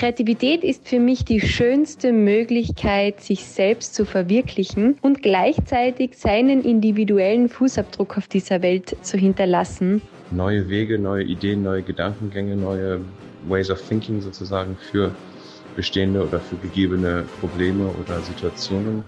Kreativität ist für mich die schönste Möglichkeit, sich selbst zu verwirklichen und gleichzeitig seinen individuellen Fußabdruck auf dieser Welt zu hinterlassen. Neue Wege, neue Ideen, neue Gedankengänge, neue Ways of Thinking sozusagen für bestehende oder für gegebene Probleme oder Situationen.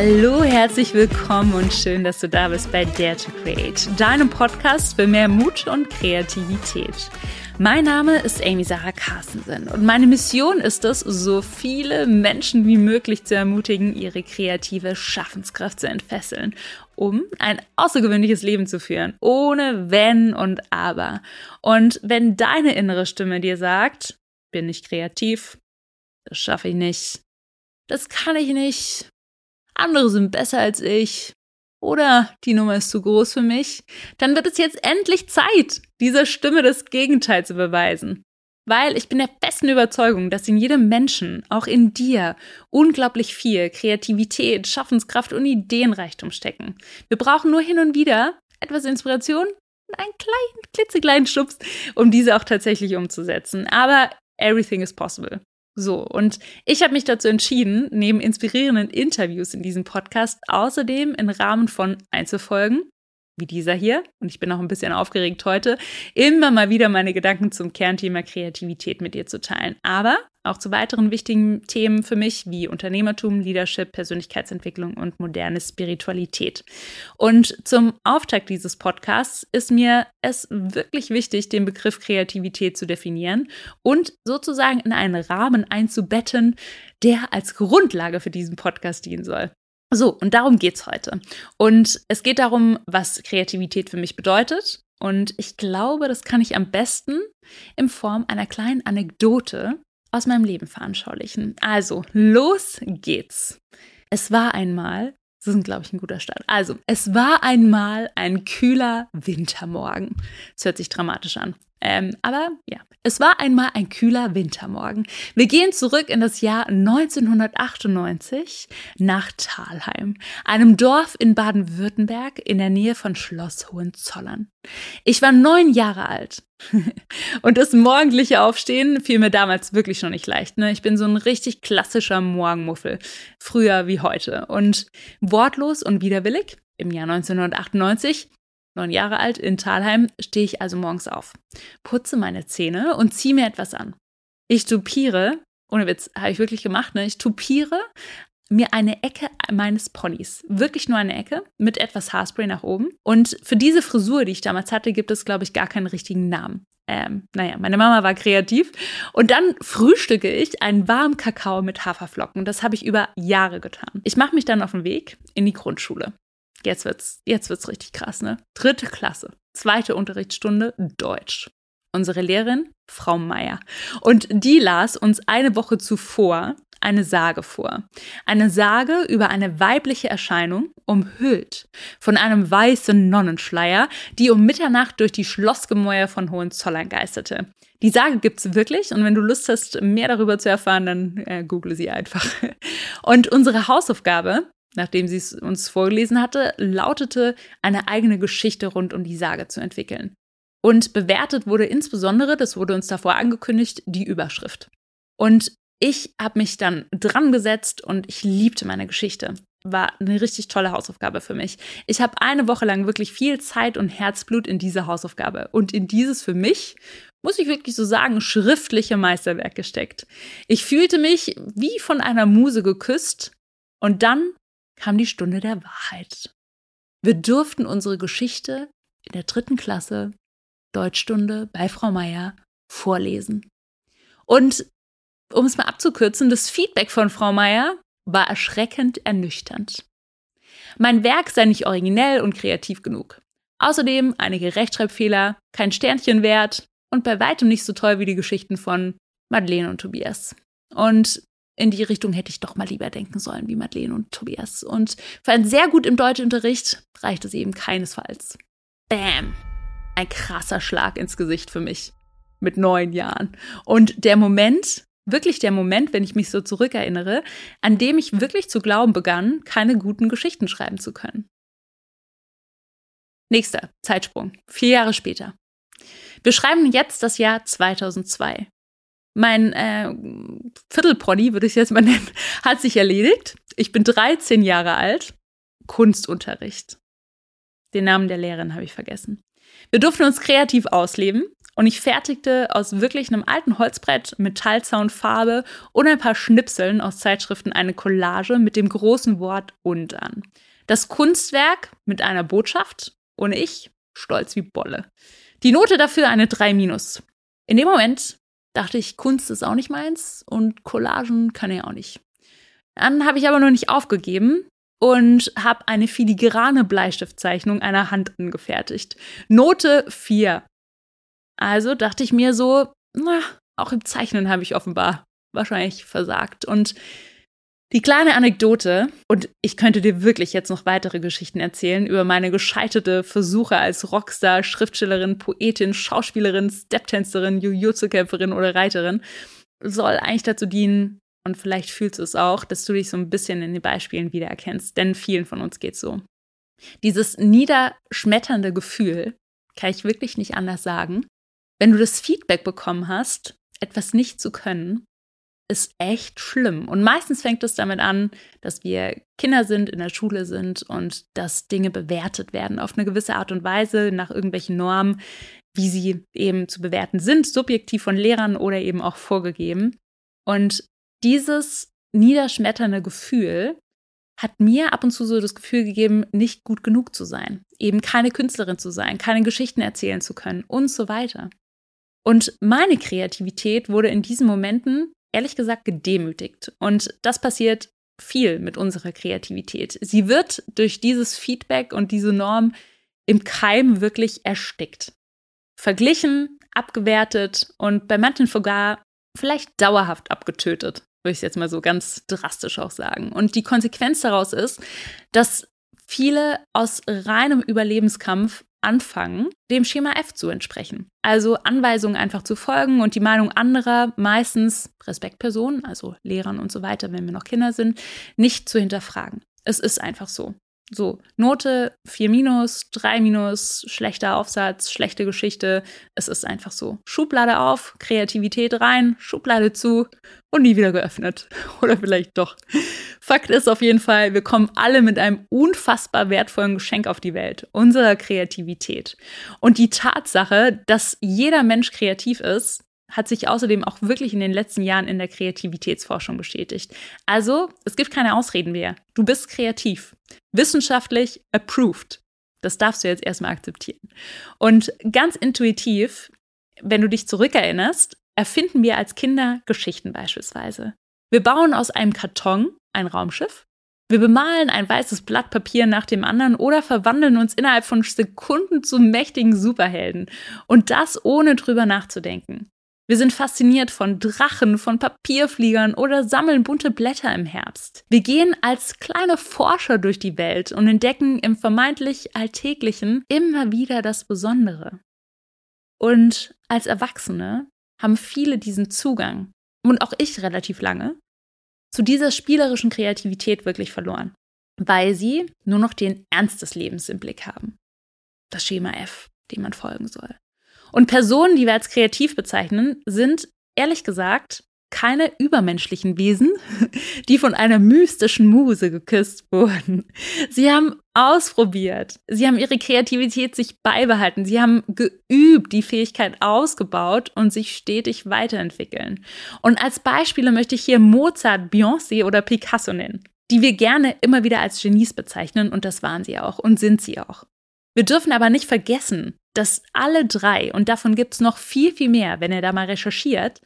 Hallo, herzlich willkommen und schön, dass du da bist bei Dare to Create, deinem Podcast für mehr Mut und Kreativität. Mein Name ist Amy Sarah Carstensen und meine Mission ist es, so viele Menschen wie möglich zu ermutigen, ihre kreative Schaffenskraft zu entfesseln, um ein außergewöhnliches Leben zu führen, ohne Wenn und Aber. Und wenn deine innere Stimme dir sagt, bin ich kreativ, das schaffe ich nicht, das kann ich nicht, andere sind besser als ich oder die Nummer ist zu groß für mich, dann wird es jetzt endlich Zeit, dieser Stimme das Gegenteil zu beweisen. Weil ich bin der festen Überzeugung, dass in jedem Menschen, auch in dir, unglaublich viel Kreativität, Schaffenskraft und Ideenreichtum stecken. Wir brauchen nur hin und wieder etwas Inspiration und einen kleinen, klitzekleinen Schubs, um diese auch tatsächlich umzusetzen. Aber everything is possible. So, und ich habe mich dazu entschieden, neben inspirierenden Interviews in diesem Podcast außerdem im Rahmen von Einzelfolgen wie dieser hier, und ich bin auch ein bisschen aufgeregt heute, immer mal wieder meine Gedanken zum Kernthema Kreativität mit dir zu teilen. Aber auch zu weiteren wichtigen Themen für mich wie Unternehmertum, Leadership, Persönlichkeitsentwicklung und moderne Spiritualität. Und zum Auftakt dieses Podcasts ist mir es wirklich wichtig, den Begriff Kreativität zu definieren und sozusagen in einen Rahmen einzubetten, der als Grundlage für diesen Podcast dienen soll. So, und darum geht's heute. Und es geht darum, was Kreativität für mich bedeutet. Und ich glaube, das kann ich am besten in Form einer kleinen Anekdote aus meinem Leben veranschaulichen. Also, los geht's. Es war einmal, das ist, glaube ich, ein guter Start. Also, es war einmal ein kühler Wintermorgen. Das hört sich dramatisch an. Ähm, aber ja, es war einmal ein kühler Wintermorgen. Wir gehen zurück in das Jahr 1998 nach Thalheim, einem Dorf in Baden-Württemberg in der Nähe von Schloss Hohenzollern. Ich war neun Jahre alt. Und das morgendliche Aufstehen fiel mir damals wirklich schon nicht leicht. Ne? Ich bin so ein richtig klassischer Morgenmuffel, früher wie heute. Und wortlos und widerwillig im Jahr 1998 neun Jahre alt, in Talheim, stehe ich also morgens auf, putze meine Zähne und ziehe mir etwas an. Ich tupiere, ohne Witz, habe ich wirklich gemacht, ne? Ich tupiere mir eine Ecke meines Ponys. Wirklich nur eine Ecke mit etwas Haarspray nach oben. Und für diese Frisur, die ich damals hatte, gibt es, glaube ich, gar keinen richtigen Namen. Ähm, naja, meine Mama war kreativ. Und dann frühstücke ich einen warmen Kakao mit Haferflocken. Das habe ich über Jahre getan. Ich mache mich dann auf den Weg in die Grundschule. Jetzt wird's, jetzt wird's richtig krass, ne? Dritte Klasse, zweite Unterrichtsstunde Deutsch. Unsere Lehrerin, Frau Meier. Und die las uns eine Woche zuvor eine Sage vor. Eine Sage über eine weibliche Erscheinung, umhüllt von einem weißen Nonnenschleier, die um Mitternacht durch die Schlossgemäuer von Hohenzollern geisterte. Die Sage gibt's wirklich und wenn du Lust hast, mehr darüber zu erfahren, dann äh, google sie einfach. Und unsere Hausaufgabe nachdem sie es uns vorgelesen hatte, lautete, eine eigene Geschichte rund um die Sage zu entwickeln. Und bewertet wurde insbesondere, das wurde uns davor angekündigt, die Überschrift. Und ich habe mich dann dran gesetzt und ich liebte meine Geschichte. War eine richtig tolle Hausaufgabe für mich. Ich habe eine Woche lang wirklich viel Zeit und Herzblut in diese Hausaufgabe und in dieses für mich, muss ich wirklich so sagen, schriftliche Meisterwerk gesteckt. Ich fühlte mich wie von einer Muse geküsst und dann kam die Stunde der Wahrheit. Wir durften unsere Geschichte in der dritten Klasse, Deutschstunde bei Frau Meier, vorlesen. Und um es mal abzukürzen, das Feedback von Frau Meier war erschreckend ernüchternd. Mein Werk sei nicht originell und kreativ genug. Außerdem einige Rechtschreibfehler, kein Sternchen wert und bei weitem nicht so toll wie die Geschichten von Madeleine und Tobias. Und in die Richtung hätte ich doch mal lieber denken sollen wie Madeleine und Tobias. Und für ein sehr gut im Deutschunterricht reicht es eben keinesfalls. Bam! Ein krasser Schlag ins Gesicht für mich. Mit neun Jahren. Und der Moment, wirklich der Moment, wenn ich mich so zurückerinnere, an dem ich wirklich zu glauben begann, keine guten Geschichten schreiben zu können. Nächster Zeitsprung. Vier Jahre später. Wir schreiben jetzt das Jahr 2002. Mein äh, Viertelpony, würde ich es jetzt mal nennen, hat sich erledigt. Ich bin 13 Jahre alt. Kunstunterricht. Den Namen der Lehrerin habe ich vergessen. Wir durften uns kreativ ausleben und ich fertigte aus wirklich einem alten Holzbrett, Metallzaunfarbe und ein paar Schnipseln aus Zeitschriften eine Collage mit dem großen Wort und an. Das Kunstwerk mit einer Botschaft und ich stolz wie Bolle. Die Note dafür eine 3 minus. In dem Moment dachte ich, Kunst ist auch nicht meins und Collagen kann ich auch nicht. Dann habe ich aber noch nicht aufgegeben und habe eine filigrane Bleistiftzeichnung einer Hand angefertigt. Note 4. Also dachte ich mir so, na, auch im Zeichnen habe ich offenbar wahrscheinlich versagt. Und die kleine Anekdote, und ich könnte dir wirklich jetzt noch weitere Geschichten erzählen über meine gescheiterte Versuche als Rockstar, Schriftstellerin, Poetin, Schauspielerin, Steptänzerin, Jujutsu-Kämpferin oder Reiterin, soll eigentlich dazu dienen, und vielleicht fühlst du es auch, dass du dich so ein bisschen in den Beispielen wiedererkennst, denn vielen von uns geht so. Dieses niederschmetternde Gefühl, kann ich wirklich nicht anders sagen, wenn du das Feedback bekommen hast, etwas nicht zu können, ist echt schlimm. Und meistens fängt es damit an, dass wir Kinder sind, in der Schule sind und dass Dinge bewertet werden auf eine gewisse Art und Weise nach irgendwelchen Normen, wie sie eben zu bewerten sind, subjektiv von Lehrern oder eben auch vorgegeben. Und dieses niederschmetternde Gefühl hat mir ab und zu so das Gefühl gegeben, nicht gut genug zu sein, eben keine Künstlerin zu sein, keine Geschichten erzählen zu können und so weiter. Und meine Kreativität wurde in diesen Momenten ehrlich gesagt gedemütigt. Und das passiert viel mit unserer Kreativität. Sie wird durch dieses Feedback und diese Norm im Keim wirklich erstickt. Verglichen, abgewertet und bei manchen sogar vielleicht dauerhaft abgetötet, würde ich jetzt mal so ganz drastisch auch sagen. Und die Konsequenz daraus ist, dass viele aus reinem Überlebenskampf anfangen, dem Schema F zu entsprechen. Also Anweisungen einfach zu folgen und die Meinung anderer, meistens Respektpersonen, also Lehrern und so weiter, wenn wir noch Kinder sind, nicht zu hinterfragen. Es ist einfach so. So, Note 4 minus, 3 minus, schlechter Aufsatz, schlechte Geschichte. Es ist einfach so. Schublade auf, Kreativität rein, Schublade zu und nie wieder geöffnet. Oder vielleicht doch. Fakt ist auf jeden Fall, wir kommen alle mit einem unfassbar wertvollen Geschenk auf die Welt, unserer Kreativität. Und die Tatsache, dass jeder Mensch kreativ ist, hat sich außerdem auch wirklich in den letzten Jahren in der Kreativitätsforschung bestätigt. Also, es gibt keine Ausreden mehr. Du bist kreativ. Wissenschaftlich approved. Das darfst du jetzt erstmal akzeptieren. Und ganz intuitiv, wenn du dich zurückerinnerst, erfinden wir als Kinder Geschichten beispielsweise. Wir bauen aus einem Karton ein Raumschiff. Wir bemalen ein weißes Blatt Papier nach dem anderen oder verwandeln uns innerhalb von Sekunden zu mächtigen Superhelden. Und das ohne drüber nachzudenken. Wir sind fasziniert von Drachen, von Papierfliegern oder sammeln bunte Blätter im Herbst. Wir gehen als kleine Forscher durch die Welt und entdecken im vermeintlich Alltäglichen immer wieder das Besondere. Und als Erwachsene haben viele diesen Zugang, und auch ich relativ lange, zu dieser spielerischen Kreativität wirklich verloren, weil sie nur noch den Ernst des Lebens im Blick haben. Das Schema F, dem man folgen soll. Und Personen, die wir als kreativ bezeichnen, sind ehrlich gesagt keine übermenschlichen Wesen, die von einer mystischen Muse geküsst wurden. Sie haben ausprobiert, sie haben ihre Kreativität sich beibehalten, sie haben geübt, die Fähigkeit ausgebaut und sich stetig weiterentwickeln. Und als Beispiele möchte ich hier Mozart, Beyoncé oder Picasso nennen, die wir gerne immer wieder als Genies bezeichnen und das waren sie auch und sind sie auch. Wir dürfen aber nicht vergessen, dass alle drei, und davon gibt es noch viel, viel mehr, wenn ihr da mal recherchiert,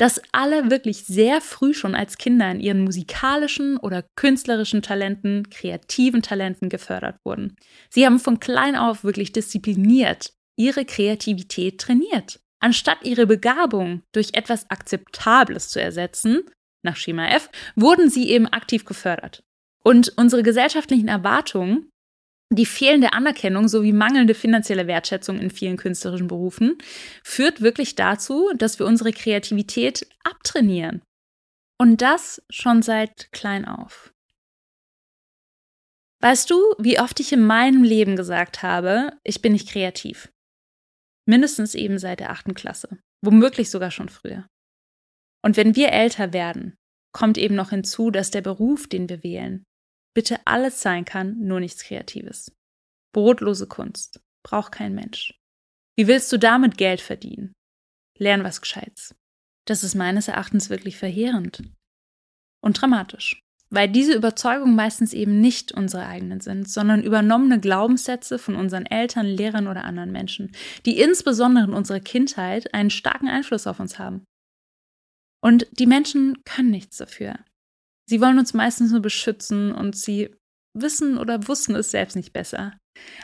dass alle wirklich sehr früh schon als Kinder in ihren musikalischen oder künstlerischen Talenten, kreativen Talenten gefördert wurden. Sie haben von klein auf wirklich diszipliniert ihre Kreativität trainiert. Anstatt ihre Begabung durch etwas Akzeptables zu ersetzen, nach Schema F, wurden sie eben aktiv gefördert. Und unsere gesellschaftlichen Erwartungen Die fehlende Anerkennung sowie mangelnde finanzielle Wertschätzung in vielen künstlerischen Berufen führt wirklich dazu, dass wir unsere Kreativität abtrainieren. Und das schon seit klein auf. Weißt du, wie oft ich in meinem Leben gesagt habe, ich bin nicht kreativ? Mindestens eben seit der achten Klasse. Womöglich sogar schon früher. Und wenn wir älter werden, kommt eben noch hinzu, dass der Beruf, den wir wählen, bitte alles sein kann, nur nichts Kreatives. Brotlose Kunst. Braucht kein Mensch. Wie willst du damit Geld verdienen? Lern was Gescheites. Das ist meines Erachtens wirklich verheerend. Und dramatisch. Weil diese Überzeugungen meistens eben nicht unsere eigenen sind, sondern übernommene Glaubenssätze von unseren Eltern, Lehrern oder anderen Menschen, die insbesondere in unserer Kindheit einen starken Einfluss auf uns haben. Und die Menschen können nichts dafür. Sie wollen uns meistens nur beschützen und sie wissen oder wussten es selbst nicht besser.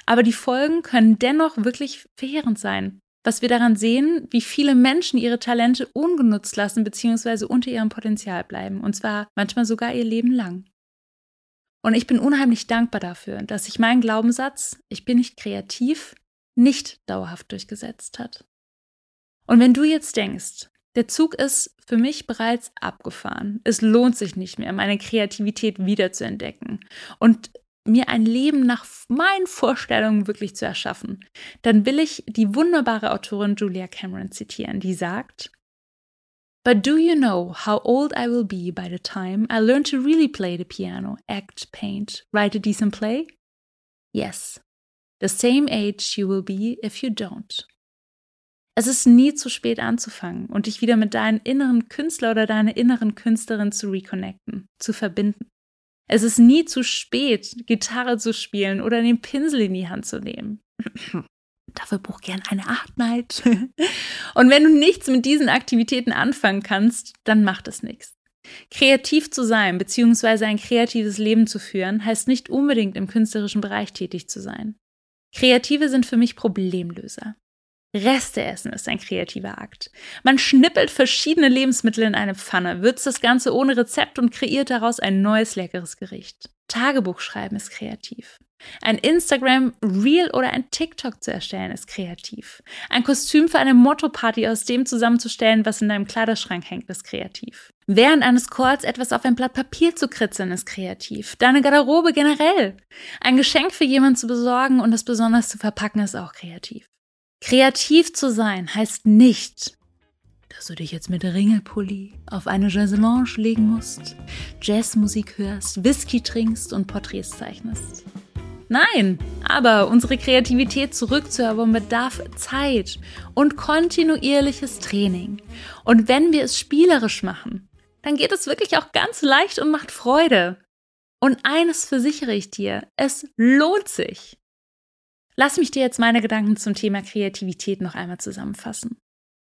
Aber die Folgen können dennoch wirklich verheerend sein. Was wir daran sehen, wie viele Menschen ihre Talente ungenutzt lassen bzw. unter ihrem Potenzial bleiben. Und zwar manchmal sogar ihr Leben lang. Und ich bin unheimlich dankbar dafür, dass sich mein Glaubenssatz, ich bin nicht kreativ, nicht dauerhaft durchgesetzt hat. Und wenn du jetzt denkst, der Zug ist für mich bereits abgefahren. Es lohnt sich nicht mehr, meine Kreativität wiederzuentdecken und mir ein Leben nach meinen Vorstellungen wirklich zu erschaffen. Dann will ich die wunderbare Autorin Julia Cameron zitieren, die sagt, But do you know how old I will be by the time I learn to really play the piano, act, paint, write a decent play? Yes, the same age you will be if you don't. Es ist nie zu spät anzufangen und dich wieder mit deinem inneren Künstler oder deiner inneren Künstlerin zu reconnecten, zu verbinden. Es ist nie zu spät, Gitarre zu spielen oder den Pinsel in die Hand zu nehmen. Dafür buch gern eine Art Night. und wenn du nichts mit diesen Aktivitäten anfangen kannst, dann macht es nichts. Kreativ zu sein bzw. ein kreatives Leben zu führen, heißt nicht unbedingt im künstlerischen Bereich tätig zu sein. Kreative sind für mich Problemlöser. Reste essen ist ein kreativer Akt. Man schnippelt verschiedene Lebensmittel in eine Pfanne, würzt das Ganze ohne Rezept und kreiert daraus ein neues leckeres Gericht. Tagebuch schreiben ist kreativ. Ein Instagram Reel oder ein TikTok zu erstellen ist kreativ. Ein Kostüm für eine Motto-Party aus dem zusammenzustellen, was in deinem Kleiderschrank hängt, ist kreativ. Während eines Calls etwas auf ein Blatt Papier zu kritzeln ist kreativ. Deine Garderobe generell. Ein Geschenk für jemanden zu besorgen und es besonders zu verpacken ist auch kreativ. Kreativ zu sein heißt nicht, dass du dich jetzt mit Ringelpulli auf eine Chaiselange legen musst, Jazzmusik hörst, Whisky trinkst und Porträts zeichnest. Nein, aber unsere Kreativität zurückzuerobern bedarf Zeit und kontinuierliches Training. Und wenn wir es spielerisch machen, dann geht es wirklich auch ganz leicht und macht Freude. Und eines versichere ich dir, es lohnt sich. Lass mich dir jetzt meine Gedanken zum Thema Kreativität noch einmal zusammenfassen.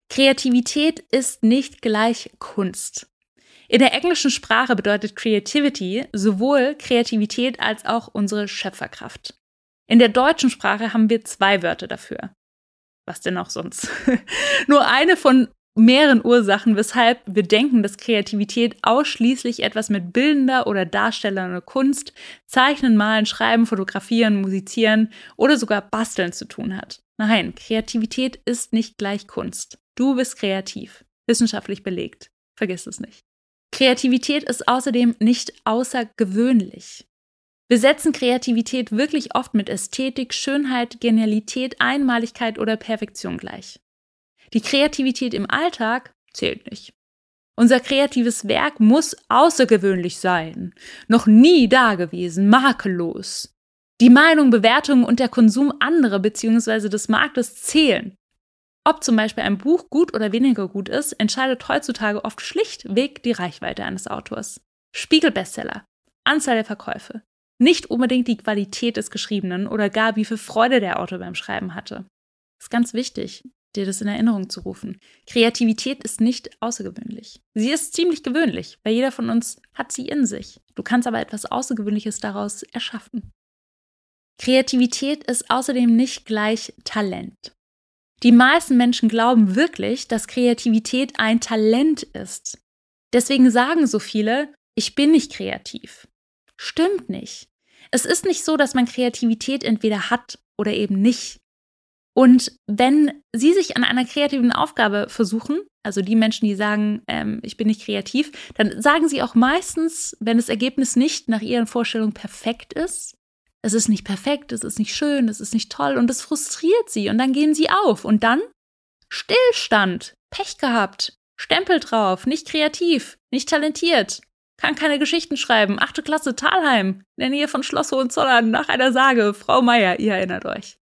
Kreativität ist nicht gleich Kunst. In der englischen Sprache bedeutet Creativity sowohl Kreativität als auch unsere Schöpferkraft. In der deutschen Sprache haben wir zwei Wörter dafür. Was denn auch sonst? Nur eine von mehreren Ursachen, weshalb wir denken, dass Kreativität ausschließlich etwas mit bildender oder darstellender Kunst, Zeichnen, Malen, Schreiben, Fotografieren, Musizieren oder sogar Basteln zu tun hat. Nein, Kreativität ist nicht gleich Kunst. Du bist kreativ. Wissenschaftlich belegt. Vergiss es nicht. Kreativität ist außerdem nicht außergewöhnlich. Wir setzen Kreativität wirklich oft mit Ästhetik, Schönheit, Genialität, Einmaligkeit oder Perfektion gleich. Die Kreativität im Alltag zählt nicht. Unser kreatives Werk muss außergewöhnlich sein, noch nie dagewesen, makellos. Die Meinung, Bewertungen und der Konsum anderer bzw. des Marktes zählen. Ob zum Beispiel ein Buch gut oder weniger gut ist, entscheidet heutzutage oft schlichtweg die Reichweite eines Autors. Spiegelbestseller, Anzahl der Verkäufe, nicht unbedingt die Qualität des Geschriebenen oder gar wie viel Freude der Autor beim Schreiben hatte. Ist ganz wichtig dir das in Erinnerung zu rufen. Kreativität ist nicht außergewöhnlich. Sie ist ziemlich gewöhnlich, weil jeder von uns hat sie in sich. Du kannst aber etwas Außergewöhnliches daraus erschaffen. Kreativität ist außerdem nicht gleich Talent. Die meisten Menschen glauben wirklich, dass Kreativität ein Talent ist. Deswegen sagen so viele, ich bin nicht kreativ. Stimmt nicht. Es ist nicht so, dass man Kreativität entweder hat oder eben nicht. Und wenn Sie sich an einer kreativen Aufgabe versuchen, also die Menschen, die sagen, ähm, ich bin nicht kreativ, dann sagen Sie auch meistens, wenn das Ergebnis nicht nach Ihren Vorstellungen perfekt ist, es ist nicht perfekt, es ist nicht schön, es ist nicht toll und es frustriert Sie und dann gehen Sie auf und dann Stillstand, Pech gehabt, Stempel drauf, nicht kreativ, nicht talentiert, kann keine Geschichten schreiben, achte Klasse Talheim, in der Nähe von Schloss Hohenzollern, nach einer Sage, Frau Meier, ihr erinnert euch.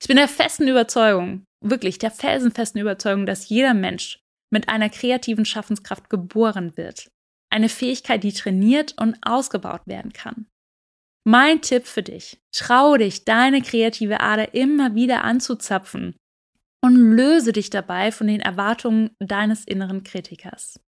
Ich bin der festen Überzeugung, wirklich der felsenfesten Überzeugung, dass jeder Mensch mit einer kreativen Schaffenskraft geboren wird. Eine Fähigkeit, die trainiert und ausgebaut werden kann. Mein Tipp für dich, trau dich, deine kreative Ader immer wieder anzuzapfen und löse dich dabei von den Erwartungen deines inneren Kritikers.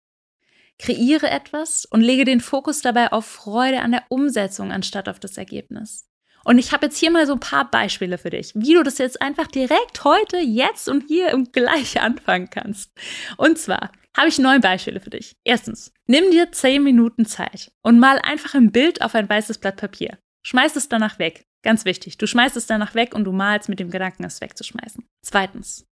Kreiere etwas und lege den Fokus dabei auf Freude an der Umsetzung anstatt auf das Ergebnis. Und ich habe jetzt hier mal so ein paar Beispiele für dich, wie du das jetzt einfach direkt heute, jetzt und hier im gleich anfangen kannst. Und zwar habe ich neun Beispiele für dich. Erstens, nimm dir zehn Minuten Zeit und mal einfach ein Bild auf ein weißes Blatt Papier. Schmeiß es danach weg. Ganz wichtig. Du schmeißt es danach weg und du malst mit dem Gedanken, es wegzuschmeißen. Zweitens.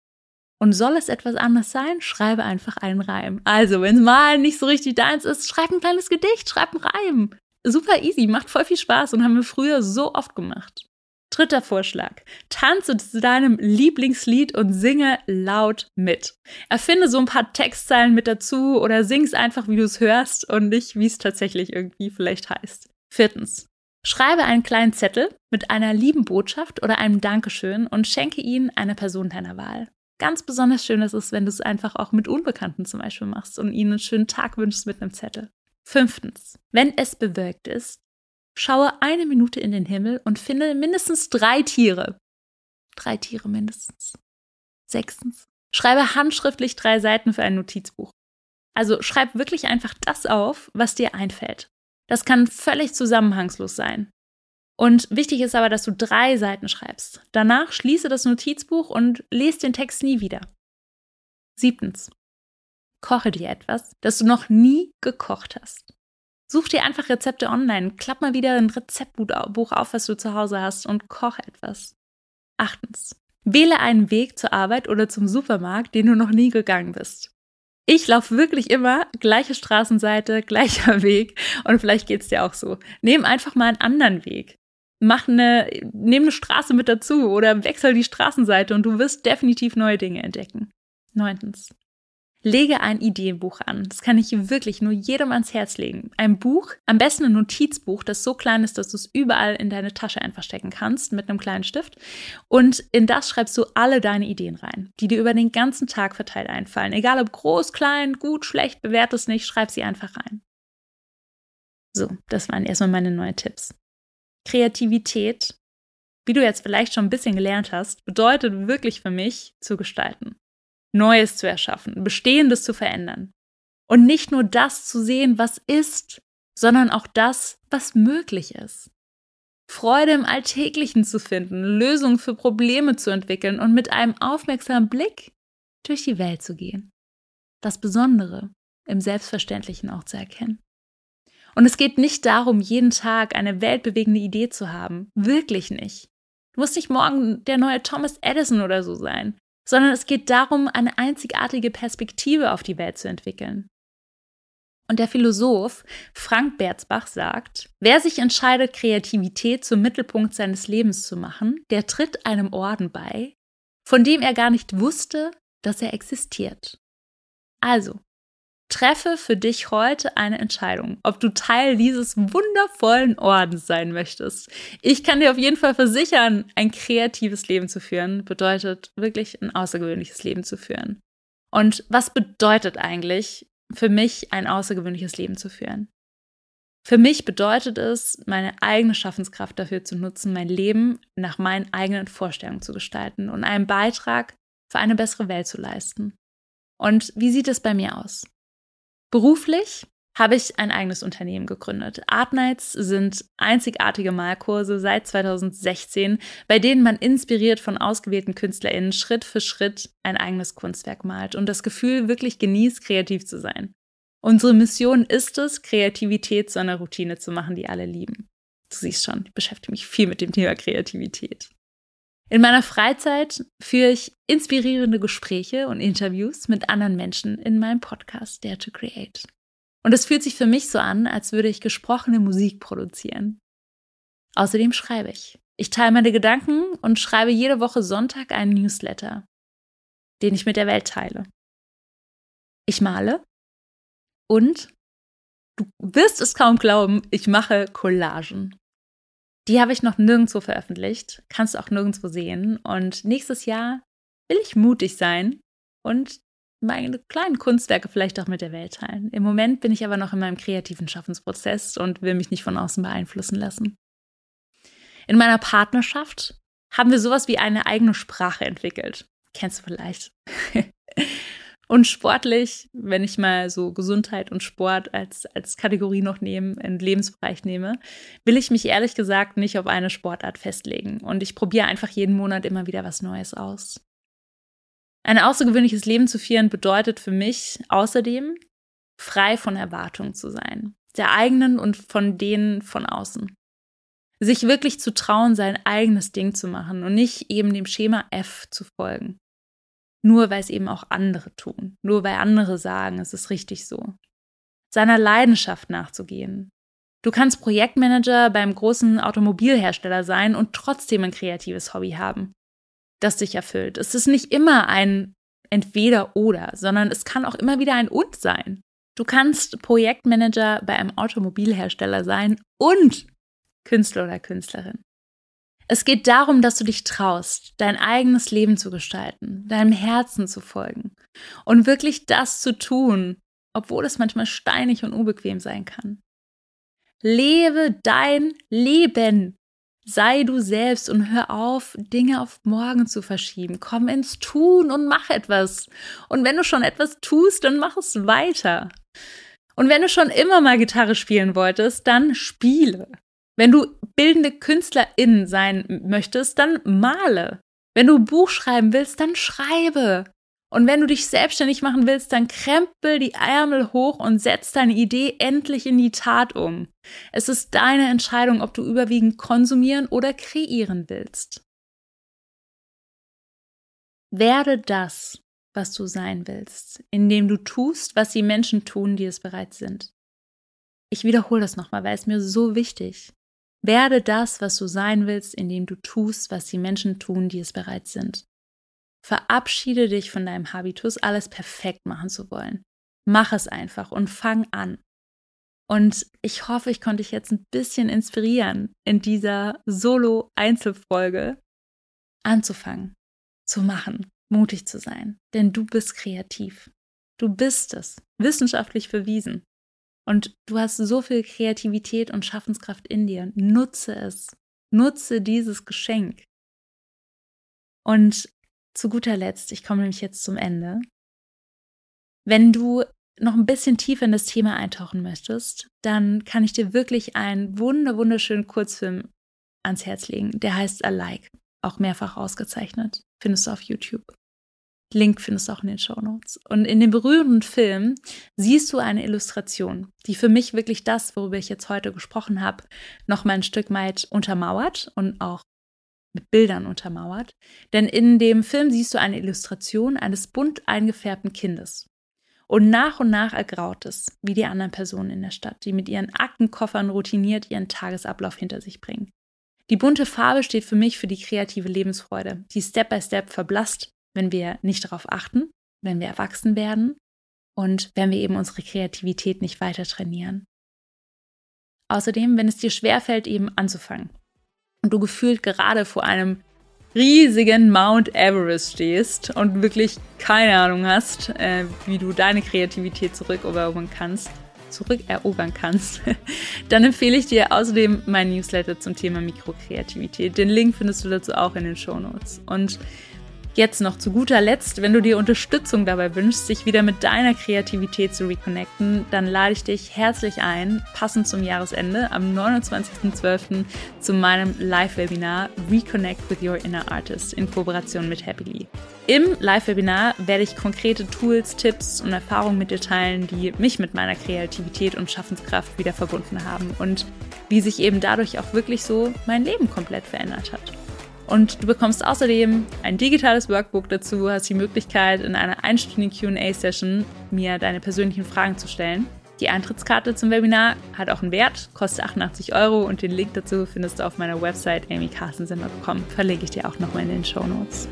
Und soll es etwas anders sein, schreibe einfach einen Reim. Also, wenn es mal nicht so richtig deins ist, schreib ein kleines Gedicht, schreib einen Reim super easy, macht voll viel Spaß und haben wir früher so oft gemacht. Dritter Vorschlag. Tanze zu deinem Lieblingslied und singe laut mit. Erfinde so ein paar Textzeilen mit dazu oder sing's einfach, wie du es hörst und nicht, wie es tatsächlich irgendwie vielleicht heißt. Viertens. Schreibe einen kleinen Zettel mit einer lieben Botschaft oder einem Dankeschön und schenke ihn einer Person deiner Wahl. Ganz besonders schön ist es, wenn du es einfach auch mit Unbekannten zum Beispiel machst und ihnen einen schönen Tag wünschst mit einem Zettel. Fünftens, wenn es bewölkt ist, schaue eine Minute in den Himmel und finde mindestens drei Tiere. Drei Tiere mindestens. Sechstens, schreibe handschriftlich drei Seiten für ein Notizbuch. Also schreib wirklich einfach das auf, was dir einfällt. Das kann völlig zusammenhangslos sein. Und wichtig ist aber, dass du drei Seiten schreibst. Danach schließe das Notizbuch und lese den Text nie wieder. Siebtens koche dir etwas, das du noch nie gekocht hast. Such dir einfach Rezepte online, klapp mal wieder ein Rezeptbuch auf, was du zu Hause hast und koch etwas. Achtens. Wähle einen Weg zur Arbeit oder zum Supermarkt, den du noch nie gegangen bist. Ich laufe wirklich immer gleiche Straßenseite, gleicher Weg und vielleicht geht es dir auch so. Nehm einfach mal einen anderen Weg. Mach eine, nimm eine Straße mit dazu oder wechsel die Straßenseite und du wirst definitiv neue Dinge entdecken. Neuntens. Lege ein Ideenbuch an. Das kann ich wirklich nur jedem ans Herz legen. Ein Buch, am besten ein Notizbuch, das so klein ist, dass du es überall in deine Tasche einfach stecken kannst mit einem kleinen Stift. Und in das schreibst du alle deine Ideen rein, die dir über den ganzen Tag verteilt einfallen. Egal ob groß, klein, gut, schlecht, bewert es nicht, schreib sie einfach rein. So, das waren erstmal meine neuen Tipps. Kreativität, wie du jetzt vielleicht schon ein bisschen gelernt hast, bedeutet wirklich für mich zu gestalten. Neues zu erschaffen, Bestehendes zu verändern. Und nicht nur das zu sehen, was ist, sondern auch das, was möglich ist. Freude im Alltäglichen zu finden, Lösungen für Probleme zu entwickeln und mit einem aufmerksamen Blick durch die Welt zu gehen. Das Besondere im Selbstverständlichen auch zu erkennen. Und es geht nicht darum, jeden Tag eine weltbewegende Idee zu haben. Wirklich nicht. Du musst nicht morgen der neue Thomas Edison oder so sein sondern es geht darum, eine einzigartige Perspektive auf die Welt zu entwickeln. Und der Philosoph Frank Berzbach sagt, wer sich entscheidet, Kreativität zum Mittelpunkt seines Lebens zu machen, der tritt einem Orden bei, von dem er gar nicht wusste, dass er existiert. Also, Treffe für dich heute eine Entscheidung, ob du Teil dieses wundervollen Ordens sein möchtest. Ich kann dir auf jeden Fall versichern, ein kreatives Leben zu führen bedeutet wirklich ein außergewöhnliches Leben zu führen. Und was bedeutet eigentlich für mich ein außergewöhnliches Leben zu führen? Für mich bedeutet es, meine eigene Schaffenskraft dafür zu nutzen, mein Leben nach meinen eigenen Vorstellungen zu gestalten und einen Beitrag für eine bessere Welt zu leisten. Und wie sieht es bei mir aus? Beruflich habe ich ein eigenes Unternehmen gegründet. Art Nights sind einzigartige Malkurse seit 2016, bei denen man inspiriert von ausgewählten KünstlerInnen Schritt für Schritt ein eigenes Kunstwerk malt und das Gefühl wirklich genießt, kreativ zu sein. Unsere Mission ist es, Kreativität zu einer Routine zu machen, die alle lieben. Du siehst schon, ich beschäftige mich viel mit dem Thema Kreativität. In meiner Freizeit führe ich inspirierende Gespräche und Interviews mit anderen Menschen in meinem Podcast Dare to Create. Und es fühlt sich für mich so an, als würde ich gesprochene Musik produzieren. Außerdem schreibe ich. Ich teile meine Gedanken und schreibe jede Woche Sonntag einen Newsletter, den ich mit der Welt teile. Ich male und du wirst es kaum glauben, ich mache Collagen. Die habe ich noch nirgendwo veröffentlicht, kannst du auch nirgendwo sehen. Und nächstes Jahr will ich mutig sein und meine kleinen Kunstwerke vielleicht auch mit der Welt teilen. Im Moment bin ich aber noch in meinem kreativen Schaffensprozess und will mich nicht von außen beeinflussen lassen. In meiner Partnerschaft haben wir sowas wie eine eigene Sprache entwickelt. Kennst du vielleicht? und sportlich, wenn ich mal so Gesundheit und Sport als, als Kategorie noch nehme, in Lebensbereich nehme, will ich mich ehrlich gesagt nicht auf eine Sportart festlegen. Und ich probiere einfach jeden Monat immer wieder was Neues aus. Ein außergewöhnliches Leben zu führen bedeutet für mich außerdem, frei von Erwartungen zu sein. Der eigenen und von denen von außen. Sich wirklich zu trauen, sein eigenes Ding zu machen und nicht eben dem Schema F zu folgen. Nur weil es eben auch andere tun. Nur weil andere sagen, es ist richtig so. Seiner Leidenschaft nachzugehen. Du kannst Projektmanager beim großen Automobilhersteller sein und trotzdem ein kreatives Hobby haben das dich erfüllt. Es ist nicht immer ein entweder oder, sondern es kann auch immer wieder ein und sein. Du kannst Projektmanager bei einem Automobilhersteller sein und Künstler oder Künstlerin. Es geht darum, dass du dich traust, dein eigenes Leben zu gestalten, deinem Herzen zu folgen und wirklich das zu tun, obwohl es manchmal steinig und unbequem sein kann. Lebe dein Leben. Sei du selbst und hör auf, Dinge auf morgen zu verschieben. Komm ins Tun und mach etwas. Und wenn du schon etwas tust, dann mach es weiter. Und wenn du schon immer mal Gitarre spielen wolltest, dann spiele. Wenn du bildende Künstlerin sein möchtest, dann male. Wenn du Buch schreiben willst, dann schreibe. Und wenn du dich selbstständig machen willst, dann krempel die Ärmel hoch und setz deine Idee endlich in die Tat um. Es ist deine Entscheidung, ob du überwiegend konsumieren oder kreieren willst. Werde das, was du sein willst, indem du tust, was die Menschen tun, die es bereits sind. Ich wiederhole das nochmal, weil es mir so wichtig. Werde das, was du sein willst, indem du tust, was die Menschen tun, die es bereits sind. Verabschiede dich von deinem Habitus, alles perfekt machen zu wollen. Mach es einfach und fang an. Und ich hoffe, ich konnte dich jetzt ein bisschen inspirieren, in dieser Solo-Einzelfolge anzufangen, zu machen, mutig zu sein. Denn du bist kreativ. Du bist es, wissenschaftlich bewiesen. Und du hast so viel Kreativität und Schaffenskraft in dir. Nutze es. Nutze dieses Geschenk. Und zu guter Letzt, ich komme nämlich jetzt zum Ende. Wenn du noch ein bisschen tiefer in das Thema eintauchen möchtest, dann kann ich dir wirklich einen wunder wunderschönen Kurzfilm ans Herz legen. Der heißt Alike, auch mehrfach ausgezeichnet. Findest du auf YouTube. Link findest du auch in den Show Notes. Und in dem berührenden Film siehst du eine Illustration, die für mich wirklich das, worüber ich jetzt heute gesprochen habe, noch mal ein Stück weit untermauert und auch mit Bildern untermauert. Denn in dem Film siehst du eine Illustration eines bunt eingefärbten Kindes. Und nach und nach ergraut es, wie die anderen Personen in der Stadt, die mit ihren Aktenkoffern routiniert ihren Tagesablauf hinter sich bringen. Die bunte Farbe steht für mich für die kreative Lebensfreude, die Step by Step verblasst, wenn wir nicht darauf achten, wenn wir erwachsen werden und wenn wir eben unsere Kreativität nicht weiter trainieren. Außerdem, wenn es dir schwerfällt, eben anzufangen, und du gefühlt gerade vor einem riesigen Mount Everest stehst und wirklich keine Ahnung hast, äh, wie du deine Kreativität zurückerobern kannst, zurückerobern kannst, dann empfehle ich dir außerdem mein Newsletter zum Thema Mikrokreativität. Den Link findest du dazu auch in den Show Notes. Und Jetzt noch zu guter Letzt, wenn du dir Unterstützung dabei wünschst, sich wieder mit deiner Kreativität zu reconnecten, dann lade ich dich herzlich ein, passend zum Jahresende, am 29.12. zu meinem Live-Webinar Reconnect with Your Inner Artist in Kooperation mit Happily. Im Live-Webinar werde ich konkrete Tools, Tipps und Erfahrungen mit dir teilen, die mich mit meiner Kreativität und Schaffenskraft wieder verbunden haben. Und wie sich eben dadurch auch wirklich so mein Leben komplett verändert hat. Und du bekommst außerdem ein digitales Workbook dazu, hast die Möglichkeit, in einer einstündigen QA-Session mir deine persönlichen Fragen zu stellen. Die Eintrittskarte zum Webinar hat auch einen Wert, kostet 88 Euro und den Link dazu findest du auf meiner Website amycarstensen.com. Verlinke ich dir auch nochmal in den Show Notes.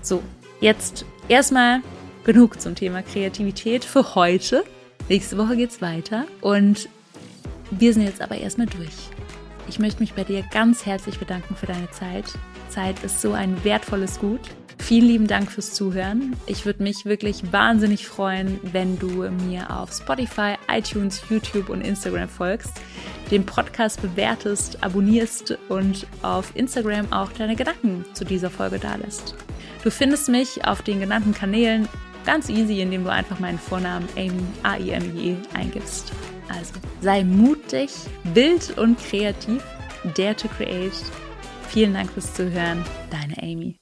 So, jetzt erstmal genug zum Thema Kreativität für heute. Nächste Woche geht's weiter und wir sind jetzt aber erstmal durch. Ich möchte mich bei dir ganz herzlich bedanken für deine Zeit. Zeit ist so ein wertvolles Gut. Vielen lieben Dank fürs Zuhören. Ich würde mich wirklich wahnsinnig freuen, wenn du mir auf Spotify, iTunes, YouTube und Instagram folgst, den Podcast bewertest, abonnierst und auf Instagram auch deine Gedanken zu dieser Folge dalässt. Du findest mich auf den genannten Kanälen ganz easy, indem du einfach meinen Vornamen Amy A-I-M-I-E eingibst. Also sei mutig, wild und kreativ. Dare to create. Vielen Dank fürs Zuhören. Deine Amy.